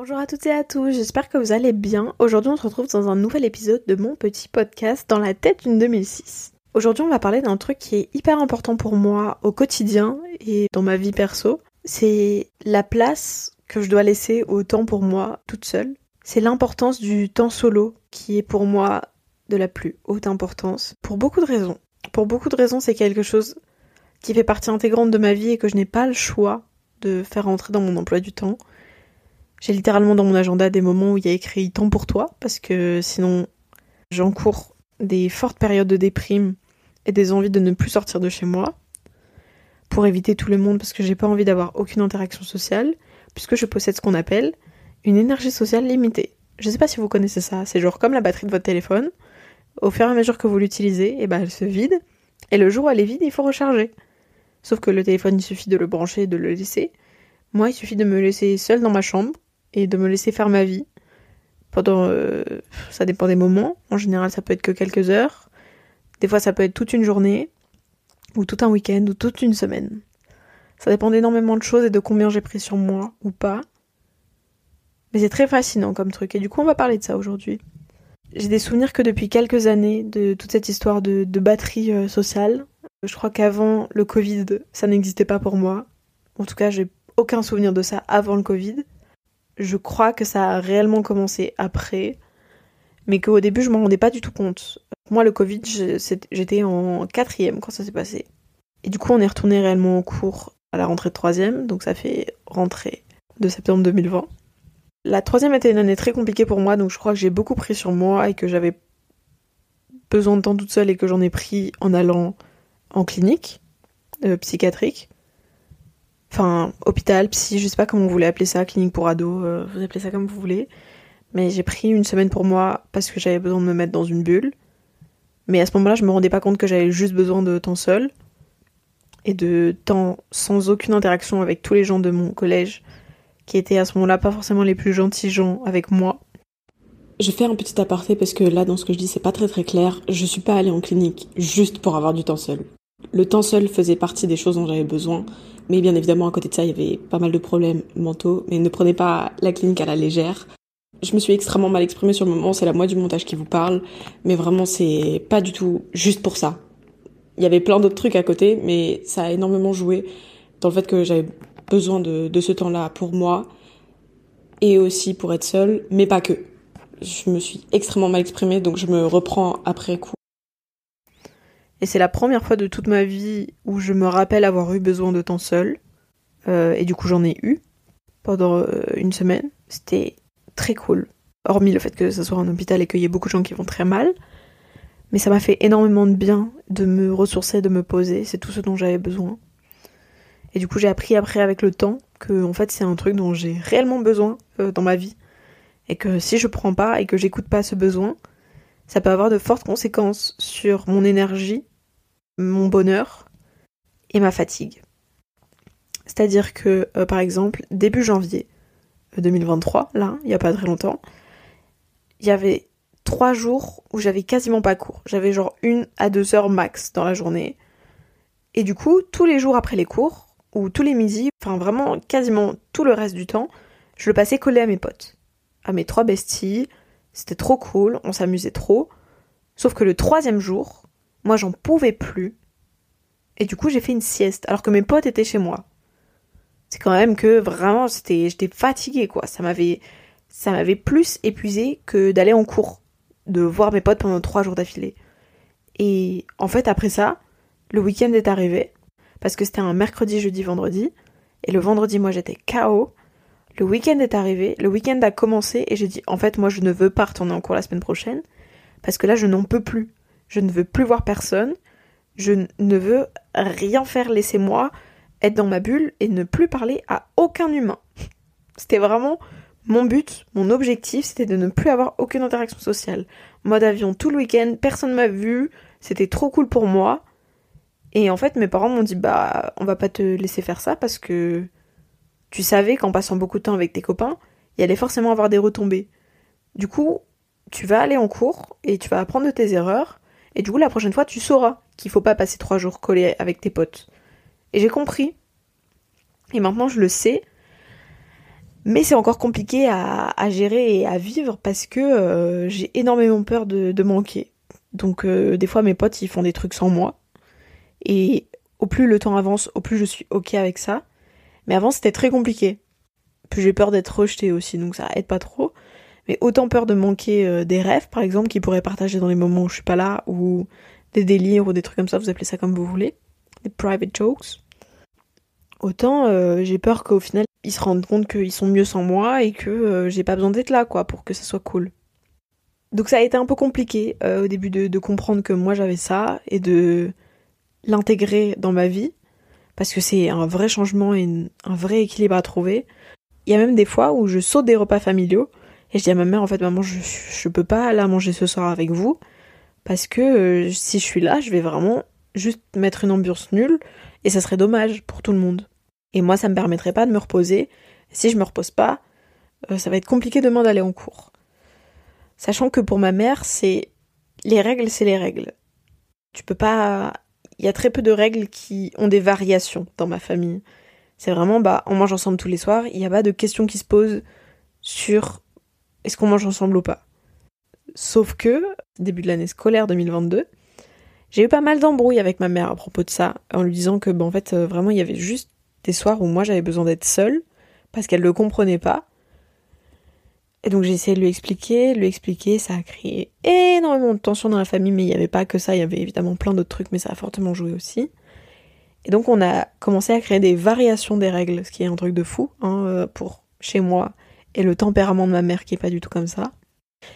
Bonjour à toutes et à tous, j'espère que vous allez bien. Aujourd'hui on se retrouve dans un nouvel épisode de mon petit podcast dans la tête d'une 2006. Aujourd'hui on va parler d'un truc qui est hyper important pour moi au quotidien et dans ma vie perso. C'est la place que je dois laisser au temps pour moi toute seule. C'est l'importance du temps solo qui est pour moi de la plus haute importance pour beaucoup de raisons. Pour beaucoup de raisons c'est quelque chose qui fait partie intégrante de ma vie et que je n'ai pas le choix de faire entrer dans mon emploi du temps. J'ai littéralement dans mon agenda des moments où il y a écrit temps pour toi, parce que sinon j'encours des fortes périodes de déprime et des envies de ne plus sortir de chez moi, pour éviter tout le monde parce que j'ai pas envie d'avoir aucune interaction sociale, puisque je possède ce qu'on appelle une énergie sociale limitée. Je sais pas si vous connaissez ça, c'est genre comme la batterie de votre téléphone, au fur et à mesure que vous l'utilisez, et eh ben elle se vide, et le jour où elle est vide, il faut recharger. Sauf que le téléphone, il suffit de le brancher et de le laisser. Moi, il suffit de me laisser seule dans ma chambre, et de me laisser faire ma vie. Pendant. Euh, ça dépend des moments. En général, ça peut être que quelques heures. Des fois, ça peut être toute une journée, ou tout un week-end, ou toute une semaine. Ça dépend d'énormément de choses et de combien j'ai pris sur moi ou pas. Mais c'est très fascinant comme truc. Et du coup, on va parler de ça aujourd'hui. J'ai des souvenirs que depuis quelques années de toute cette histoire de, batterie euh, sociale. Je crois qu'avant le Covid, ça n'existait pas pour moi. En tout cas, j'ai aucun souvenir de ça avant le Covid je crois que ça a réellement commencé après, mais qu'au début je m'en rendais pas du tout compte. Moi le Covid, j'étais en quatrième quand ça s'est passé. Et du coup on est retourné réellement au cours à la rentrée de troisième, donc ça fait rentrée de septembre 2020. La troisième était une année très compliquée pour moi, donc je crois que j'ai beaucoup pris sur moi et que j'avais besoin de temps toute seule et que j'en ai pris en allant en clinique euh, psychiatrique. Enfin, hôpital, psy, je sais pas comment vous voulez appeler ça, clinique pour ados, euh, vous appelez ça comme vous voulez. Mais j'ai pris une semaine pour moi parce que j'avais besoin de me mettre dans une bulle. Mais à ce moment-là, je me rendais pas compte que j'avais juste besoin de temps seul et de temps sans aucune interaction avec tous les gens de mon collège qui étaient à ce moment-là pas forcément les plus gentils gens avec moi. Je fais un petit aparté parce que là, dans ce que je dis, c'est pas très très clair. Je suis pas allée en clinique juste pour avoir du temps seul. Le temps seul faisait partie des choses dont j'avais besoin, mais bien évidemment à côté de ça, il y avait pas mal de problèmes mentaux, mais ne prenez pas la clinique à la légère. Je me suis extrêmement mal exprimée sur le moment, c'est la moitié du montage qui vous parle, mais vraiment c'est pas du tout juste pour ça. Il y avait plein d'autres trucs à côté, mais ça a énormément joué dans le fait que j'avais besoin de, de ce temps-là pour moi et aussi pour être seule, mais pas que. Je me suis extrêmement mal exprimée, donc je me reprends après coup. Et c'est la première fois de toute ma vie où je me rappelle avoir eu besoin de temps seul. Euh, et du coup, j'en ai eu pendant euh, une semaine. C'était très cool. Hormis le fait que ce soit un hôpital et qu'il y ait beaucoup de gens qui vont très mal. Mais ça m'a fait énormément de bien de me ressourcer, de me poser. C'est tout ce dont j'avais besoin. Et du coup, j'ai appris après avec le temps que en fait, c'est un truc dont j'ai réellement besoin euh, dans ma vie. Et que si je prends pas et que j'écoute pas ce besoin, ça peut avoir de fortes conséquences sur mon énergie, mon bonheur et ma fatigue. C'est-à-dire que, euh, par exemple, début janvier 2023, euh, là, il n'y a pas très longtemps, il y avait trois jours où j'avais quasiment pas cours. J'avais genre une à deux heures max dans la journée. Et du coup, tous les jours après les cours, ou tous les midis, enfin vraiment quasiment tout le reste du temps, je le passais collé à mes potes. À mes trois besties, c'était trop cool, on s'amusait trop. Sauf que le troisième jour, moi j'en pouvais plus. Et du coup j'ai fait une sieste alors que mes potes étaient chez moi. C'est quand même que vraiment j'étais fatiguée quoi. Ça m'avait ça m'avait plus épuisé que d'aller en cours, de voir mes potes pendant trois jours d'affilée. Et en fait après ça, le week-end est arrivé parce que c'était un mercredi, jeudi, vendredi. Et le vendredi moi j'étais KO. Le week-end est arrivé, le week-end a commencé et j'ai dit en fait moi je ne veux pas retourner en cours la semaine prochaine parce que là je n'en peux plus. Je ne veux plus voir personne. Je ne veux rien faire, laissez-moi être dans ma bulle et ne plus parler à aucun humain. C'était vraiment mon but, mon objectif, c'était de ne plus avoir aucune interaction sociale. Mode avion tout le week-end, personne m'a vu, c'était trop cool pour moi. Et en fait, mes parents m'ont dit bah on va pas te laisser faire ça parce que tu savais qu'en passant beaucoup de temps avec tes copains, il allait forcément avoir des retombées. Du coup, tu vas aller en cours et tu vas apprendre tes erreurs. Et du coup, la prochaine fois, tu sauras qu'il faut pas passer trois jours collés avec tes potes. Et j'ai compris. Et maintenant, je le sais. Mais c'est encore compliqué à, gérer et à vivre parce que euh, j'ai énormément peur de, manquer. Donc euh, des fois mes potes ils font des trucs sans moi. Et au plus le temps avance, au plus je suis ok avec ça. Mais avant c'était très compliqué. Puis j'ai peur d'être rejetée aussi, donc ça aide pas trop. Mais autant peur de manquer euh, des rêves, par exemple, qu'ils pourraient partager dans les moments où je suis pas là, ou des délires ou des trucs comme ça, vous appelez ça comme vous voulez, des private jokes. Autant j'ai peur qu'au final ils se rendent compte qu'ils sont mieux sans moi et que euh, j'ai pas besoin d'être là, quoi, pour que ça soit cool. Donc ça a été un peu compliqué euh, au début de, comprendre que moi j'avais ça et de l'intégrer dans ma vie, parce que c'est un vrai changement et un vrai équilibre à trouver. Il y a même des fois où je saute des repas familiaux et je dis à ma mère en fait maman je, je peux pas aller manger ce soir avec vous parce que euh, si je suis là je vais vraiment juste mettre une ambiance nulle et ça serait dommage pour tout le monde. Et moi, ça me permettrait pas de me reposer. Si je me repose pas, euh, ça va être compliqué demain d'aller en cours. Sachant que pour ma mère, c'est les règles, c'est les règles. Tu peux pas. Il y a très peu de règles qui ont des variations dans ma famille. C'est vraiment, bah, on mange ensemble tous les soirs. Il n'y a pas de questions qui se posent sur est-ce qu'on mange ensemble ou pas. Sauf que, début de l'année scolaire 2022, j'ai eu pas mal d'embrouilles avec ma mère à propos de ça, en lui disant que, bah, en fait, euh, vraiment, il y avait juste des soirs où moi j'avais besoin d'être seule parce qu'elle ne le comprenait pas. Et donc j'ai essayé de lui expliquer, lui expliquer, ça a créé énormément de tension dans la famille, mais il n'y avait pas que ça, il y avait évidemment plein d'autres trucs, mais ça a fortement joué aussi. Et donc on a commencé à créer des variations des règles, ce qui est un truc de fou hein, euh, pour chez moi et le tempérament de ma mère qui est pas du tout comme ça.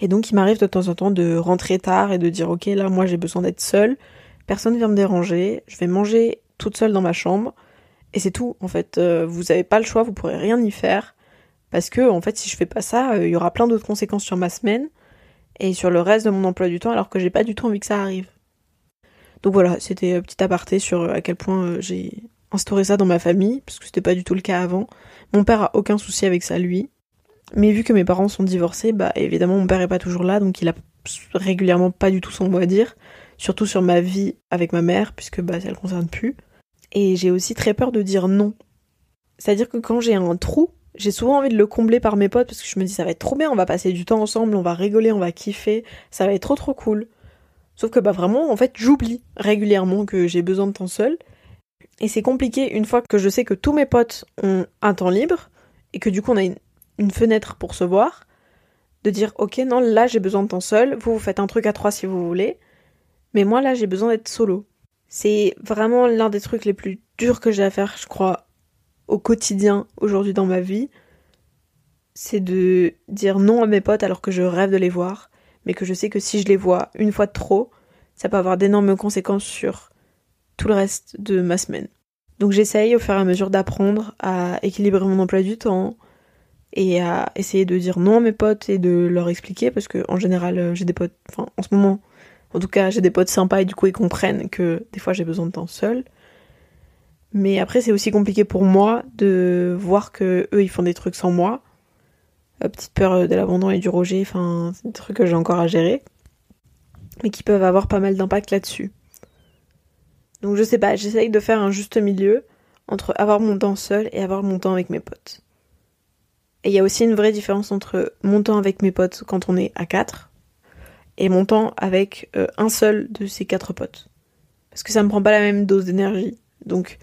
Et donc il m'arrive de temps en temps de rentrer tard et de dire ok là moi j'ai besoin d'être seule, personne vient me déranger, je vais manger toute seule dans ma chambre, et c'est tout, en fait. Euh, vous n'avez pas le choix, vous pourrez rien y faire. Parce que, en fait, si je fais pas ça, euh, il y aura plein d'autres conséquences sur ma semaine et sur le reste de mon emploi du temps, alors que j'ai pas du tout envie que ça arrive. Donc voilà, c'était un petit aparté sur euh, à quel point j'ai instauré ça dans ma famille, parce que c'était pas du tout le cas avant. Mon père a aucun souci avec ça, lui. Mais vu que mes parents sont divorcés, bah évidemment mon père est pas toujours là, donc il a régulièrement pas du tout son mot à dire. Surtout sur ma vie avec ma mère, puisque bah ça le concerne plus. Et j'ai aussi très peur de dire non. C'est-à-dire que quand j'ai un trou, j'ai souvent envie de le combler par mes potes parce que je me dis ça va être trop bien, on va passer du temps ensemble, on va rigoler, on va kiffer, ça va être trop trop cool. Sauf que bah vraiment, en fait, j'oublie régulièrement que j'ai besoin de temps seul. Et c'est compliqué une fois que je sais que tous mes potes ont un temps libre et que du coup on a une, une fenêtre pour se voir, de dire ok non là j'ai besoin de temps seul, vous vous faites un truc à trois si vous voulez, mais moi là j'ai besoin d'être solo. C'est vraiment l'un des trucs les plus durs que j'ai à faire, je crois, au quotidien aujourd'hui dans ma vie. C'est de dire non à mes potes alors que je rêve de les voir, mais que je sais que si je les vois une fois de trop, ça peut avoir d'énormes conséquences sur tout le reste de ma semaine. Donc j'essaye au fur et à mesure d'apprendre à équilibrer mon emploi du temps et à essayer de dire non à mes potes et de leur expliquer parce que en général euh, j'ai des potes, enfin en ce moment en tout cas, j'ai des potes sympas et du coup, ils comprennent que des fois, j'ai besoin de temps seul. Mais après, c'est aussi compliqué pour moi de voir que eux, ils font des trucs sans moi. Petite peur de l'abandon et du rejet, enfin, c'est des trucs que j'ai encore à gérer. Mais qui peuvent avoir pas mal d'impact là-dessus. Donc je sais pas, j'essaye de faire un juste milieu entre avoir mon temps seul et avoir mon temps avec mes potes. Et il y a aussi une vraie différence entre mon temps avec mes potes quand on est à 4, et mon temps avec euh, un seul de ces quatre potes. Parce que ça me prend pas la même dose d'énergie. Donc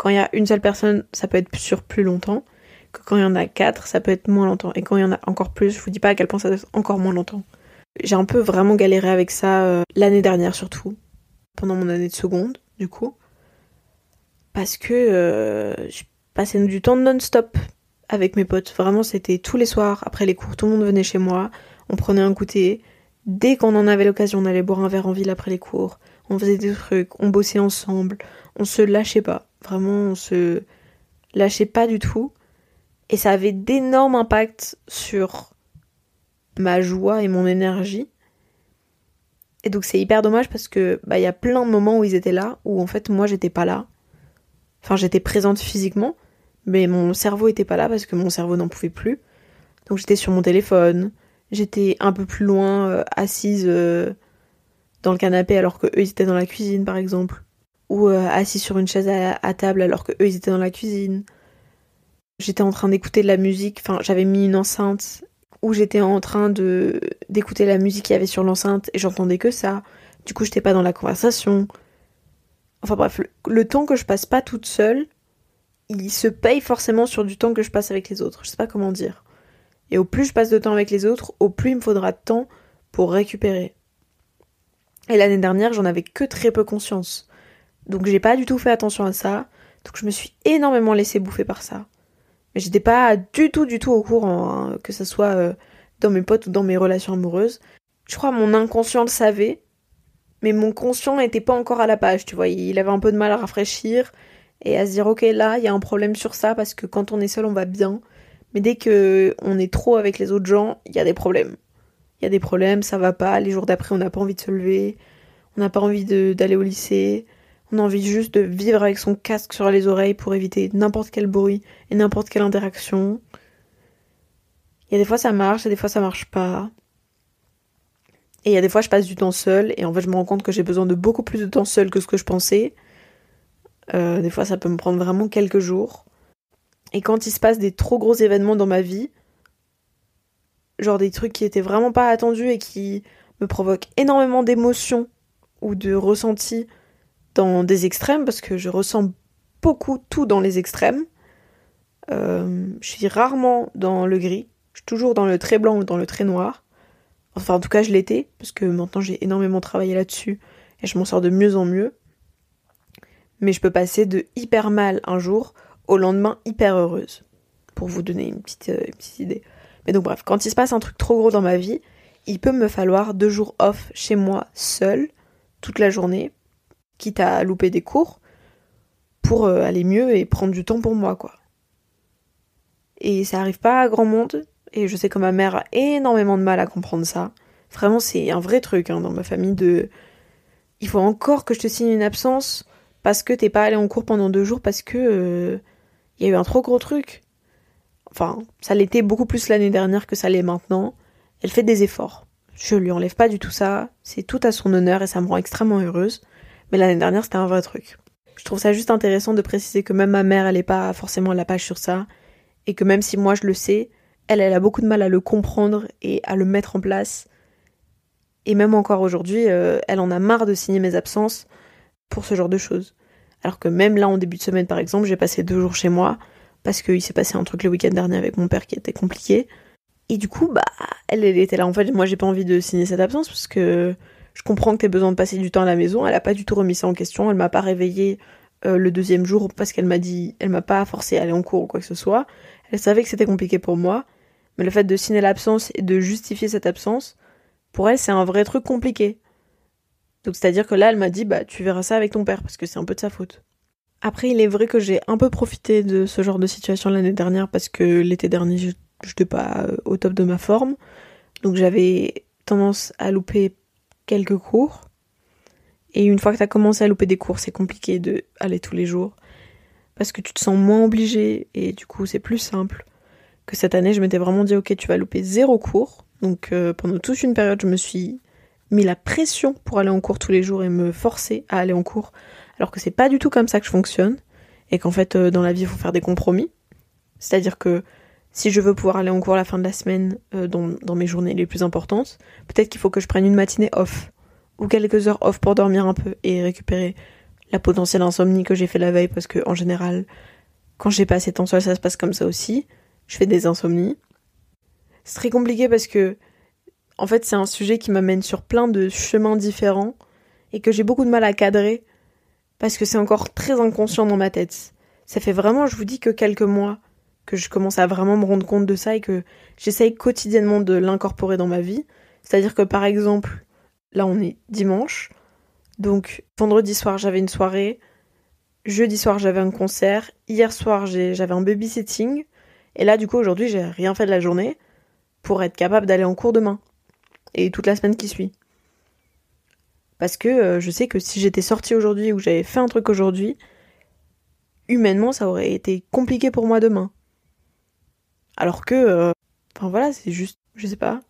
quand il y a une seule personne, ça peut être sur plus longtemps. Que quand il y en a quatre, ça peut être moins longtemps. Et quand il y en a encore plus, je vous dis pas à quel point ça doit être encore moins longtemps. J'ai un peu vraiment galéré avec ça euh, l'année dernière surtout. Pendant mon année de seconde, du coup. Parce que euh, je passais du temps non-stop avec mes potes. Vraiment, c'était tous les soirs, après les cours, tout le monde venait chez moi. On prenait un goûter, Dès qu'on en avait l'occasion, on allait boire un verre en ville après les cours, on faisait des trucs, on bossait ensemble, on se lâchait pas. Vraiment, on se lâchait pas du tout. Et ça avait d'énormes impacts sur ma joie et mon énergie. Et donc c'est hyper dommage parce que bah il y a plein de moments où ils étaient là où en fait moi j'étais pas là. Enfin j'étais présente physiquement, mais mon cerveau était pas là parce que mon cerveau n'en pouvait plus. Donc j'étais sur mon téléphone, J'étais un peu plus loin, euh, assise euh, dans le canapé alors que eux étaient dans la cuisine par exemple. Ou euh, assise sur une chaise à, table alors que eux ils étaient dans la cuisine. j'étais en train d'écouter de la musique, enfin j'avais mis une enceinte où j'étais en train de d'écouter la musique qu'il y avait sur l'enceinte et j'entendais que ça. Du coup, j'étais pas dans la conversation. Enfin bref, le, temps que je passe pas toute seule, il se paye forcément sur du temps que je passe avec les autres. Je sais pas comment dire. Et au plus je passe de temps avec les autres, au plus il me faudra de temps pour récupérer. Et l'année dernière, j'en avais que très peu conscience. Donc j'ai pas du tout fait attention à ça. Donc je me suis énormément laissé bouffer par ça. Mais j'étais pas du tout, du tout au courant, hein, que ce soit euh, dans mes potes ou dans mes relations amoureuses. Je crois mon inconscient le savait, mais mon conscient n'était pas encore à la page, tu vois. Il avait un peu de mal à rafraîchir et à se dire, ok, là, il y a un problème sur ça parce que quand on est seul, on va bien. Mais dès que on est trop avec les autres gens, il y a des problèmes. Il y a des problèmes, ça va pas. Les jours d'après, on n'a pas envie de se lever. On n'a pas envie d'aller au lycée. On a envie juste de vivre avec son casque sur les oreilles pour éviter n'importe quel bruit et n'importe quelle interaction. Il y a des fois ça marche et des fois ça marche pas. Et il y a des fois je passe du temps seul et en fait je me rends compte que j'ai besoin de beaucoup plus de temps seul que ce que je pensais. Euh, des fois ça peut me prendre vraiment quelques jours. Et quand il se passe des trop gros événements dans ma vie, genre des trucs qui étaient vraiment pas attendus et qui me provoquent énormément d'émotions ou de ressentis dans des extrêmes parce que je ressens beaucoup tout dans les extrêmes. Euh, je suis rarement dans le gris, je suis toujours dans le très blanc ou dans le très noir. Enfin, en tout cas, je l'étais parce que maintenant j'ai énormément travaillé là-dessus et je m'en sors de mieux en mieux. Mais je peux passer de hyper mal un jour au lendemain hyper heureuse. Pour vous donner une petite, euh, idée. Mais donc bref, quand il se passe un truc trop gros dans ma vie, il peut me falloir deux jours off chez moi seul toute la journée quitte à louper des cours, pour euh, aller mieux et prendre du temps pour moi, quoi. Et ça arrive pas à grand monde, et je sais que ma mère a énormément de mal à comprendre ça. Vraiment, c'est un vrai truc hein, dans ma famille de. Il faut encore que je te signe une absence parce que t'es pas allé en cours pendant deux jours parce que euh, il y a eu un trop gros truc. Enfin, ça l'était beaucoup plus l'année dernière que ça l'est maintenant. Elle fait des efforts. Je lui enlève pas du tout ça. C'est tout à son honneur et ça me rend extrêmement heureuse. Mais l'année dernière, c'était un vrai truc. Je trouve ça juste intéressant de préciser que même ma mère, elle n'est pas forcément à la page sur ça. Et que même si moi je le sais, elle, a beaucoup de mal à le comprendre et à le mettre en place. Et même encore aujourd'hui, euh, elle en a marre de signer mes absences pour ce genre de choses. Alors que même là, en début de semaine, par exemple, j'ai passé deux jours chez moi parce qu'il s'est passé un truc le week-end dernier avec mon père qui était compliqué. Et du coup, bah, elle, elle était là. En fait, moi, j'ai pas envie de signer cette absence parce que je comprends que tu besoin de passer du temps à la maison. Elle a pas du tout remis ça en question. Elle m'a pas réveillée euh, le deuxième jour parce qu'elle m'a dit, elle m'a pas forcé à aller en cours ou quoi que ce soit. Elle savait que c'était compliqué pour moi. Mais le fait de signer l'absence et de justifier cette absence, pour elle, c'est un vrai truc compliqué. Donc c'est-à-dire que là, elle m'a dit, bah tu verras ça avec ton père parce que c'est un peu de sa faute. Après, il est vrai que j'ai un peu profité de ce genre de situation l'année dernière parce que l'été dernier, je n'étais pas euh, au top de ma forme. Donc j'avais tendance à louper quelques cours. Et une fois que tu as commencé à louper des cours, c'est compliqué de aller tous les jours. Parce que tu te sens moins obligé et du coup c'est plus simple. Que cette année, je m'étais vraiment dit, ok, tu vas louper zéro cours. Donc euh, pendant toute une période, je me suis mis la pression pour aller en cours tous les jours et me forcer à aller en cours. Alors que c'est pas du tout comme ça que je fonctionne. Et qu'en fait, euh, dans la vie, il faut faire des compromis. C'est-à-dire que si je veux pouvoir aller en cours la fin de la semaine euh, dans, mes journées les plus importantes, peut-être qu'il faut que je prenne une matinée off ou quelques heures off pour dormir un peu et récupérer la potentielle insomnie que j'ai fait la veille parce que en général, quand j'ai pas assez de temps seul, ça se passe comme ça aussi. Je fais des insomnies. C'est très compliqué parce que en fait, c'est un sujet qui m'amène sur plein de chemins différents et que j'ai beaucoup de mal à cadrer parce que c'est encore très inconscient dans ma tête. Ça fait vraiment, je vous dis que quelques mois que je commence à vraiment me rendre compte de ça et que j'essaye quotidiennement de l'incorporer dans ma vie. C'est-à-dire que par exemple, là on est dimanche, donc vendredi soir j'avais une soirée, jeudi soir j'avais un concert, hier soir j'avais un babysitting, et là du coup aujourd'hui j'ai rien fait de la journée pour être capable d'aller en cours demain et toute la semaine qui suit. Parce que euh, je sais que si j'étais sortie aujourd'hui ou j'avais fait un truc aujourd'hui, humainement ça aurait été compliqué pour moi demain. Alors que, euh, enfin voilà, c'est juste, je sais pas.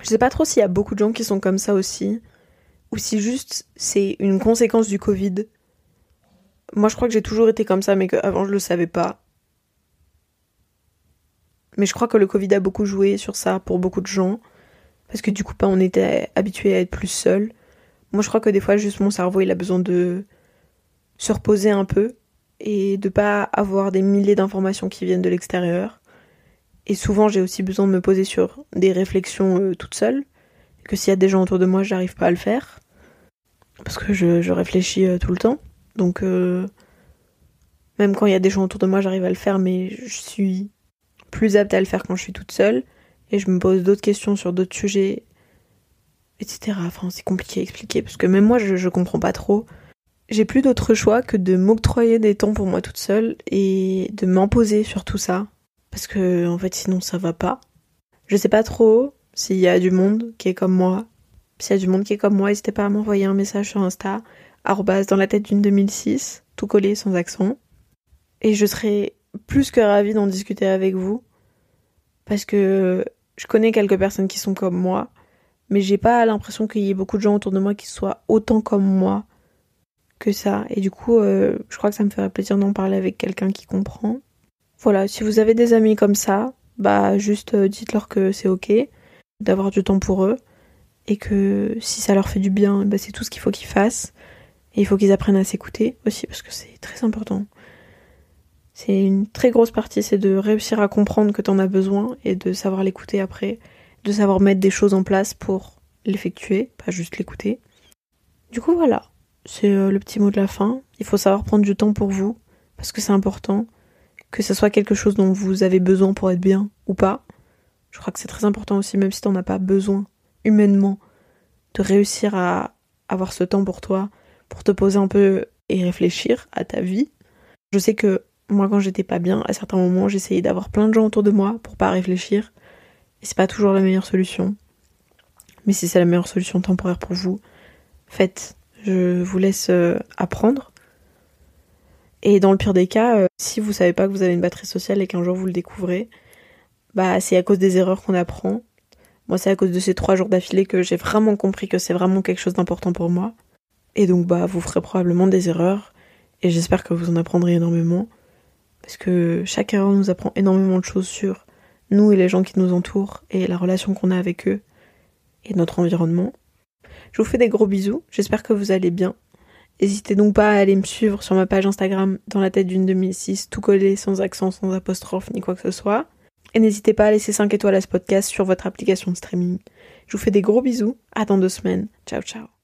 Je sais pas trop s'il y a beaucoup de gens qui sont comme ça aussi, ou si juste c'est une conséquence du Covid. Moi, je crois que j'ai toujours été comme ça, mais qu'avant je le savais pas. Mais je crois que le Covid a beaucoup joué sur ça pour beaucoup de gens. Parce que du coup, pas on était habitué à être plus seul. Moi, je crois que des fois, juste mon cerveau, il a besoin de se reposer un peu et de pas avoir des milliers d'informations qui viennent de l'extérieur. Et souvent, j'ai aussi besoin de me poser sur des réflexions euh, toute seule. Que s'il y a des gens autour de moi, j'arrive pas à le faire. Parce que je, réfléchis euh, tout le temps. Donc, euh, même quand il y a des gens autour de moi, j'arrive à le faire, mais je suis plus apte à le faire quand je suis toute seule. Et je me pose d'autres questions sur d'autres sujets, etc. Enfin, c'est compliqué à expliquer, parce que même moi, je, je comprends pas trop. J'ai plus d'autre choix que de m'octroyer des temps pour moi toute seule et de m'imposer sur tout ça. Parce que, en fait, sinon, ça va pas. Je sais pas trop s'il y a du monde qui est comme moi. S'il y a du monde qui est comme moi, n'hésitez pas à m'envoyer un message sur Insta, dans la tête d'une 2006, tout collé sans accent. Et je serai plus que ravie d'en discuter avec vous. Parce que je connais quelques personnes qui sont comme moi, mais j'ai pas l'impression qu'il y ait beaucoup de gens autour de moi qui soient autant comme moi que ça. Et du coup, euh, je crois que ça me ferait plaisir d'en parler avec quelqu'un qui comprend. Voilà, si vous avez des amis comme ça, bah juste euh, dites-leur que c'est ok d'avoir du temps pour eux et que si ça leur fait du bien, bah, c'est tout ce qu'il faut qu'ils fassent. Et il faut qu'ils apprennent à s'écouter aussi parce que c'est très important. C'est une très grosse partie, c'est de réussir à comprendre que t'en as besoin et de savoir l'écouter après, de savoir mettre des choses en place pour l'effectuer, pas juste l'écouter. Du coup voilà, c'est euh, le petit mot de la fin. Il faut savoir prendre du temps pour vous, parce que c'est important, que ce soit quelque chose dont vous avez besoin pour être bien ou pas. Je crois que c'est très important aussi, même si t'en as pas besoin humainement, de réussir à avoir ce temps pour toi, pour te poser un peu et réfléchir à ta vie. Je sais que moi, quand j'étais pas bien, à certains moments, j'essayais d'avoir plein de gens autour de moi pour pas réfléchir. Et c'est pas toujours la meilleure solution. Mais si c'est la meilleure solution temporaire pour vous, faites. Je vous laisse euh, apprendre. Et dans le pire des cas, euh, si vous savez pas que vous avez une batterie sociale et qu'un jour vous le découvrez, bah c'est à cause des erreurs qu'on apprend. Moi, c'est à cause de ces trois jours d'affilée que j'ai vraiment compris que c'est vraiment quelque chose d'important pour moi. Et donc, bah, vous ferez probablement des erreurs. Et j'espère que vous en apprendrez énormément parce que chaque erreur nous apprend énormément de choses sur nous et les gens qui nous entourent et la relation qu'on a avec eux et notre environnement. Je vous fais des gros bisous, j'espère que vous allez bien. N'hésitez donc pas à aller me suivre sur ma page Instagram dans la tête d'une 2006, tout collé, sans accent, sans apostrophe, ni quoi que ce soit. Et n'hésitez pas à laisser 5 étoiles à ce podcast sur votre application de streaming. Je vous fais des gros bisous, à dans deux semaines. Ciao ciao.